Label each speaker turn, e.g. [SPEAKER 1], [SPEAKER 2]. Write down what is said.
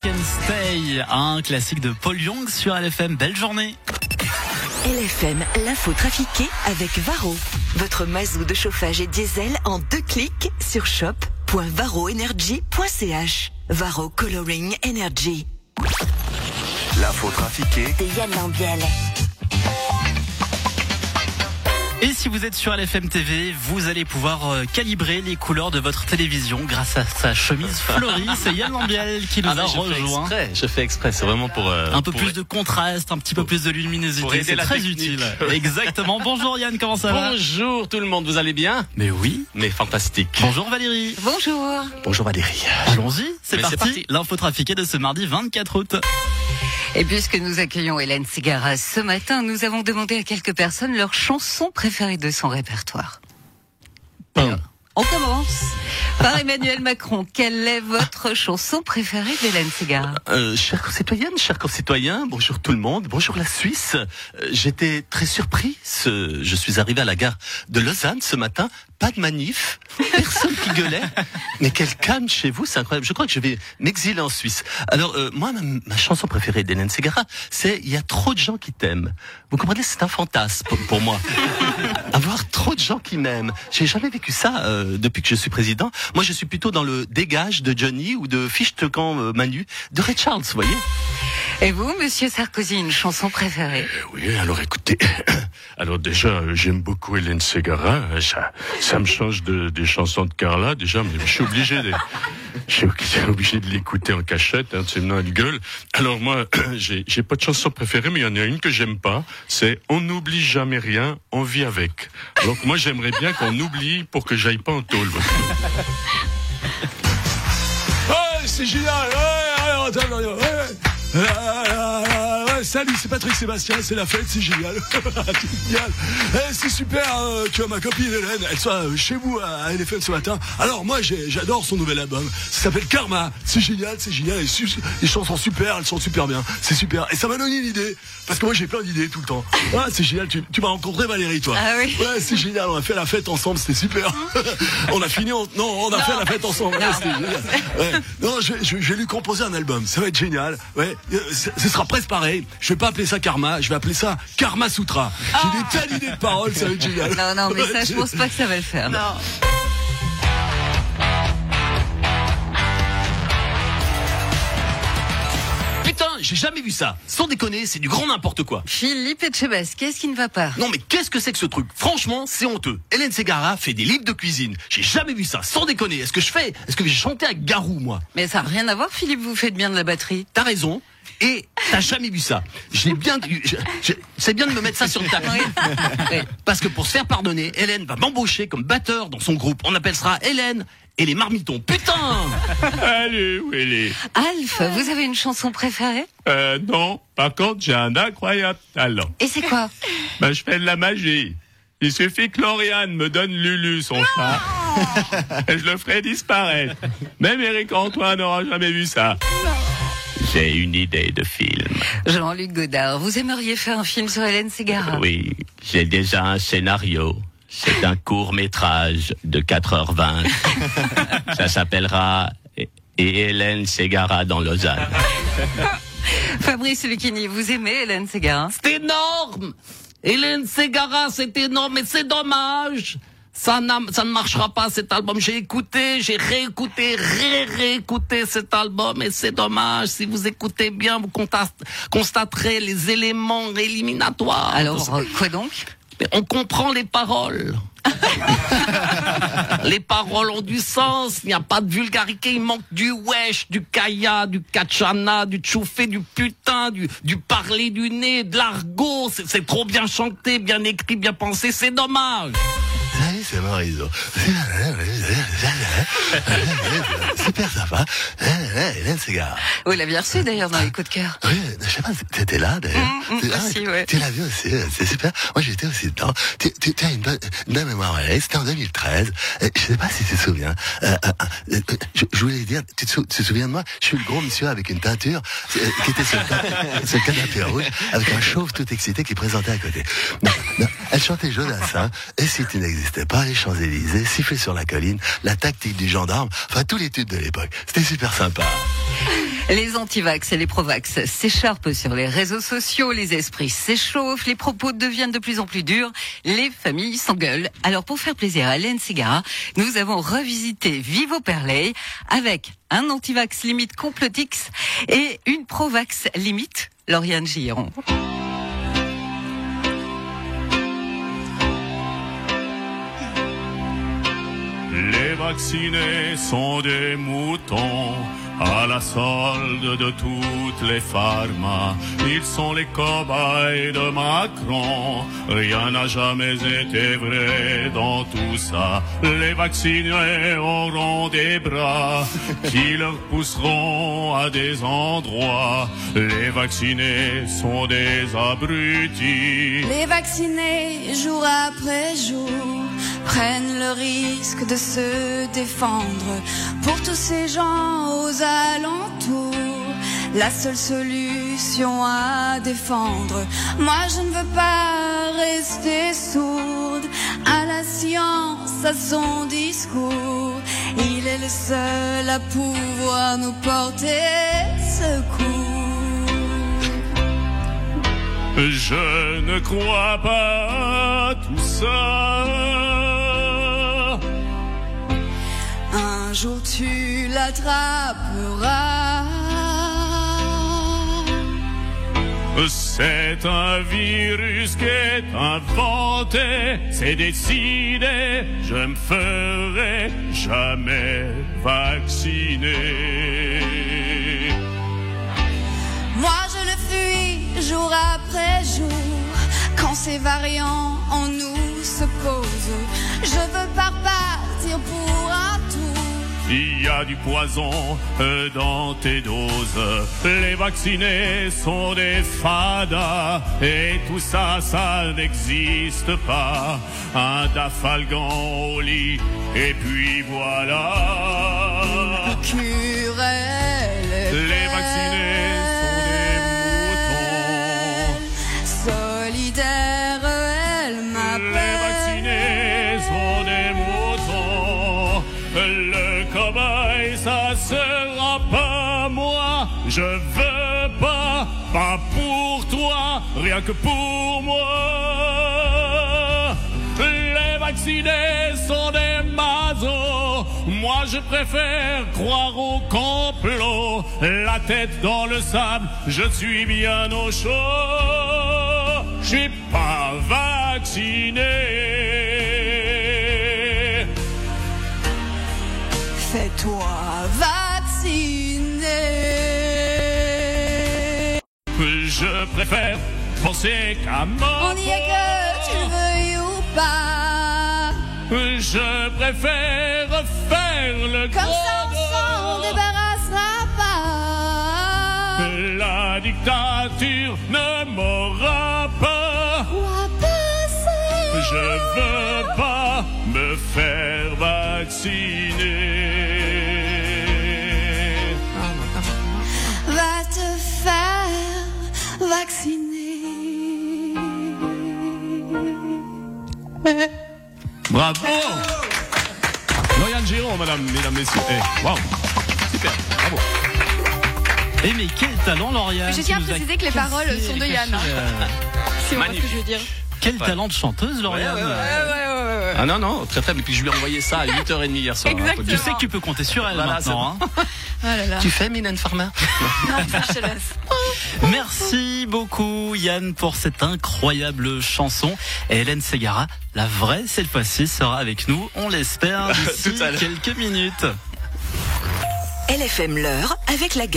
[SPEAKER 1] Can Stay, un classique de Paul Young sur LFM. Belle journée.
[SPEAKER 2] LFM, l'info trafiquée avec Varro. Votre mazou de chauffage et diesel en deux clics sur shop.varroenergy.ch. Varro Coloring Energy.
[SPEAKER 3] L'info trafiquée
[SPEAKER 2] De Yann Lambiel.
[SPEAKER 1] Et si vous êtes sur LFM TV, vous allez pouvoir euh, calibrer les couleurs de votre télévision grâce à sa chemise fleurie. C'est Yann Lambiel qui nous
[SPEAKER 4] Ah,
[SPEAKER 1] a
[SPEAKER 4] je fais
[SPEAKER 1] rejoint.
[SPEAKER 4] exprès, je fais exprès, c'est vraiment pour... euh,
[SPEAKER 1] Un peu
[SPEAKER 4] pour-
[SPEAKER 1] plus de contraste, un petit peu plus de luminosité, c'est très
[SPEAKER 4] technique.
[SPEAKER 1] utile. Exactement. Bonjour Yann, comment ça va
[SPEAKER 4] Bonjour tout le monde, vous allez bien
[SPEAKER 1] Mais oui.
[SPEAKER 4] Mais fantastique.
[SPEAKER 1] Bonjour Valérie.
[SPEAKER 5] Bonjour.
[SPEAKER 4] Bonjour Valérie.
[SPEAKER 1] Allons-y, c'est parti.
[SPEAKER 4] parti.
[SPEAKER 1] L'info trafiquée de ce mardi 24 août.
[SPEAKER 5] Et puisque nous accueillons Hélène Segarra ce matin, nous avons demandé à quelques personnes leur chanson préférée de son répertoire. On commence par Emmanuel Macron. Quelle est votre chanson préférée d'Hélène Segarra?
[SPEAKER 4] Euh, chers concitoyennes, chers concitoyens, bonjour tout le monde, bonjour la Suisse. Euh, J'étais très surpris. Ce- Je suis arrivé à la gare de Lausanne ce matin, pas de manif, personne qui gueulait. Mais quel calme chez vous, c'est incroyable. Je crois que je vais m'exiler en Suisse. Alors euh, moi, ma, ma chanson préférée d'Hélène Segarra, c'est Il y a trop de gens qui t'aiment. Vous comprenez, c'est un fantasme pour, pour moi. Avoir trop de gens qui m'aiment. J'ai jamais vécu ça euh, depuis que je suis président. Moi, je suis plutôt dans le dégage de Johnny ou de Fichte quand euh, Manu de Ray Charles, vous voyez.
[SPEAKER 5] Et vous, Monsieur Sarkozy, une chanson préférée?
[SPEAKER 6] Oui, alors écoutez, alors déjà, euh, j'aime beaucoup Hélène Segarra, euh, ça, ça me change de, des chansons de Carla, déjà, mais je suis obligé de, je suis obligé de l'écouter en cachette, hein, sinon elle gueule. Alors moi, j'ai j'ai pas de chanson préférée, mais il y en a une que j'aime pas, c'est On n'oublie jamais rien, on vit avec. Donc moi, j'aimerais bien qu'on oublie pour que j'aille pas en tôle.
[SPEAKER 7] C'est génial. Ouais, ouais, ouais. Salut, c'est Patrick Sébastien, c'est la fête, c'est génial. Eh, c'est super, euh, tu vois, ma copine Hélène, elle soit euh, chez vous à LFM ce matin. Alors moi, j'adore son nouvel album. Ça s'appelle Karma. C'est génial, c'est génial. Les, les chansons super, elles sont super bien. C'est super. Et ça m'a donné une idée. Parce que moi, j'ai plein d'idées tout le temps. Ah, c'est génial. Tu, tu m'as rencontré Valérie, toi.
[SPEAKER 5] Ah oui.
[SPEAKER 7] Ouais, c'est génial. On a fait la fête ensemble, c'était super. on a fini, en- non, on a fait la fête ensemble. Ouais, c'était génial. Ouais. Non, je, je, je vais lui composer un album. Ça va être génial. Ouais, Euh, ce sera presque pareil. Je vais pas appeler ça Karma, je vais appeler ça Karma Sutra. J'ai des tas d'idées de paroles, ça va être génial.
[SPEAKER 5] Non, non, mais ça, je pense pas que ça va le faire.
[SPEAKER 4] Putain, j'ai jamais vu ça. Sans déconner, c'est du grand n'importe quoi.
[SPEAKER 5] Philippe Etchebest, qu'est-ce qui ne va pas?
[SPEAKER 4] Non mais qu'est-ce que c'est que ce truc? Franchement, c'est honteux. Hélène Segarra fait des livres de cuisine. J'ai jamais vu ça. Sans déconner. Est-ce que je fais? Est-ce que j'ai chanté à Garou moi?
[SPEAKER 5] Mais ça n'a rien à voir, Philippe, vous faites bien de la batterie.
[SPEAKER 4] T'as raison. Et t'as jamais vu ça. Bien. C'est bien de me mettre ça sur le tapis. Parce que pour se faire pardonner, Hélène va m'embaucher comme batteur dans son groupe. On appellera Hélène et les marmitons. Putain
[SPEAKER 6] Allez, où elle est
[SPEAKER 5] Alf, vous avez une chanson préférée?
[SPEAKER 6] Euh, Non, par contre, j'ai un incroyable talent.
[SPEAKER 5] Et c'est quoi?
[SPEAKER 6] Ben, je fais de la magie. Il suffit que Lauriane me donne Lulu, son chat, et je le ferai disparaître. Même Eric Antoine n'aura jamais vu ça. J'ai une idée de film.
[SPEAKER 5] Jean-Luc Godard, vous aimeriez faire un film sur Hélène Segarra
[SPEAKER 6] Oui, j'ai déjà un scénario. C'est un court métrage de 4h20. Ça s'appellera Et Hélène Ségara dans Lausanne.
[SPEAKER 5] Fabrice Lucchini, vous aimez Hélène Segarra
[SPEAKER 4] C'est énorme Hélène Segarra, c'est énorme, mais c'est dommage ça, ne marchera pas cet album. J'ai écouté, j'ai réécouté, ré-réécouté cet album et c'est dommage. Si vous écoutez bien, vous consta- constaterez les éléments éliminatoires.
[SPEAKER 5] Alors, euh, quoi donc?
[SPEAKER 4] Mais on comprend les paroles. les paroles ont du sens, il n'y a pas de vulgarité, il manque du wesh, du kaya, du kachana, du tchoufé, du putain, du, du parler du nez, de l'argot, c'est c'est trop bien chanté, bien écrit, bien pensé, c'est dommage.
[SPEAKER 7] C'est Mariso. Super sympa. Hélène Segarra.
[SPEAKER 5] Oui, il bien reçu d'ailleurs dans les coups de cœur.
[SPEAKER 7] Oui, je sais pas, t'étais là d'ailleurs.
[SPEAKER 5] Mm, mm,
[SPEAKER 7] Tu- ah,
[SPEAKER 5] aussi, ouais.
[SPEAKER 7] Tu l'as vu aussi, c'est super. Moi j'étais aussi dedans. Tu, tu, tu as une bonne, une bonne mémoire, Valérie. C'était en 2013. Euh, je sais pas si tu te souviens. Euh, euh, euh, je, je voulais dire, tu te, sou- tu te souviens de moi? Je suis le gros monsieur avec une teinture euh, qui était sur le, can- sur le canapé rouge avec un chauve tout excité qui présentait à côté. Non, non, elle chantait Jodassin et si tu n'existais
[SPEAKER 4] pas les Champs-Élysées, siffler sur la colline, la tactique du gendarme, enfin tous les de l'époque. C'était super sympa.
[SPEAKER 5] Les antivax et les provax s'écharpent sur les réseaux sociaux, les esprits s'échauffent, les propos deviennent de plus en plus durs, les familles s'engueulent. Alors pour faire plaisir à Hélène Segara, nous avons revisité Vivo Perley avec un antivax limite complotix et une provax limite Lauriane Giron.
[SPEAKER 6] Les vaccinés sont des moutons à la solde de toutes les pharma. Ils sont les cobayes de Macron. Rien n'a jamais été vrai dans tout ça. Les vaccinés auront des bras qui leur pousseront à des endroits. Les vaccinés sont des abrutis.
[SPEAKER 8] Les vaccinés, jour après jour, prennent le risque de se défendre. Pour tous ces gens aux alentours, la seule solution à défendre. Moi, je ne veux pas rester sourde à la science, à son discours. Il est le seul à pouvoir nous porter secours.
[SPEAKER 6] Je ne crois pas à tout ça.
[SPEAKER 8] Un jour tu
[SPEAKER 6] C'est un virus qui est inventé, c'est décidé, je me ferai jamais vacciner.
[SPEAKER 8] Moi je le fuis jour après jour. Quand ces variants en nous se posent, je veux pas repartir pour un tour.
[SPEAKER 6] Il y a du poison euh, dans tes doses. Les vaccinés sont des fadas. Et tout ça, ça n'existe pas. Un dafalgan au lit. Et puis voilà. Je veux pas, pas pour toi, rien que pour moi. Les vaccinés sont des mazos. Moi, je préfère croire au complot. La tête dans le sable, je suis bien au chaud. Je suis pas vacciné. Préfère penser qu'à mort.
[SPEAKER 8] On y est que tu le veuilles ou pas.
[SPEAKER 6] Je préfère faire le
[SPEAKER 8] Comme ça, on s'en débarrassera pas.
[SPEAKER 6] La dictature ne m'aura pas. Je veux pas me faire vacciner. Bravo Lauriane Giraud, madame, mesdames, messieurs. Eh, waouh Super, bravo.
[SPEAKER 1] Eh mais quel talent Lauriane
[SPEAKER 9] Je tiens à préciser que les paroles sont de Yann.
[SPEAKER 1] euh,
[SPEAKER 9] C'est moi ce que je veux dire.
[SPEAKER 1] Quel talent de chanteuse Lauriane
[SPEAKER 6] Ouais, ouais, ouais.
[SPEAKER 9] Ouais, ouais, ouais, ouais.
[SPEAKER 4] Ah non, non, très faible. Et puis je lui ai envoyé ça à 8h30 hier soir. hein,
[SPEAKER 1] Tu
[SPEAKER 4] dire.
[SPEAKER 1] sais que tu peux compter sur elle
[SPEAKER 4] Voilà,
[SPEAKER 1] maintenant. hein.
[SPEAKER 9] Oh là là.
[SPEAKER 4] Tu fais Mylène Farmer?
[SPEAKER 9] Non, ça, je te laisse.
[SPEAKER 1] Merci beaucoup Yann pour cette incroyable chanson. Et Hélène Segara, la vraie cette fois-ci, sera avec nous, on l'espère, d'ici quelques minutes.
[SPEAKER 2] LFM l'heure avec la gamme.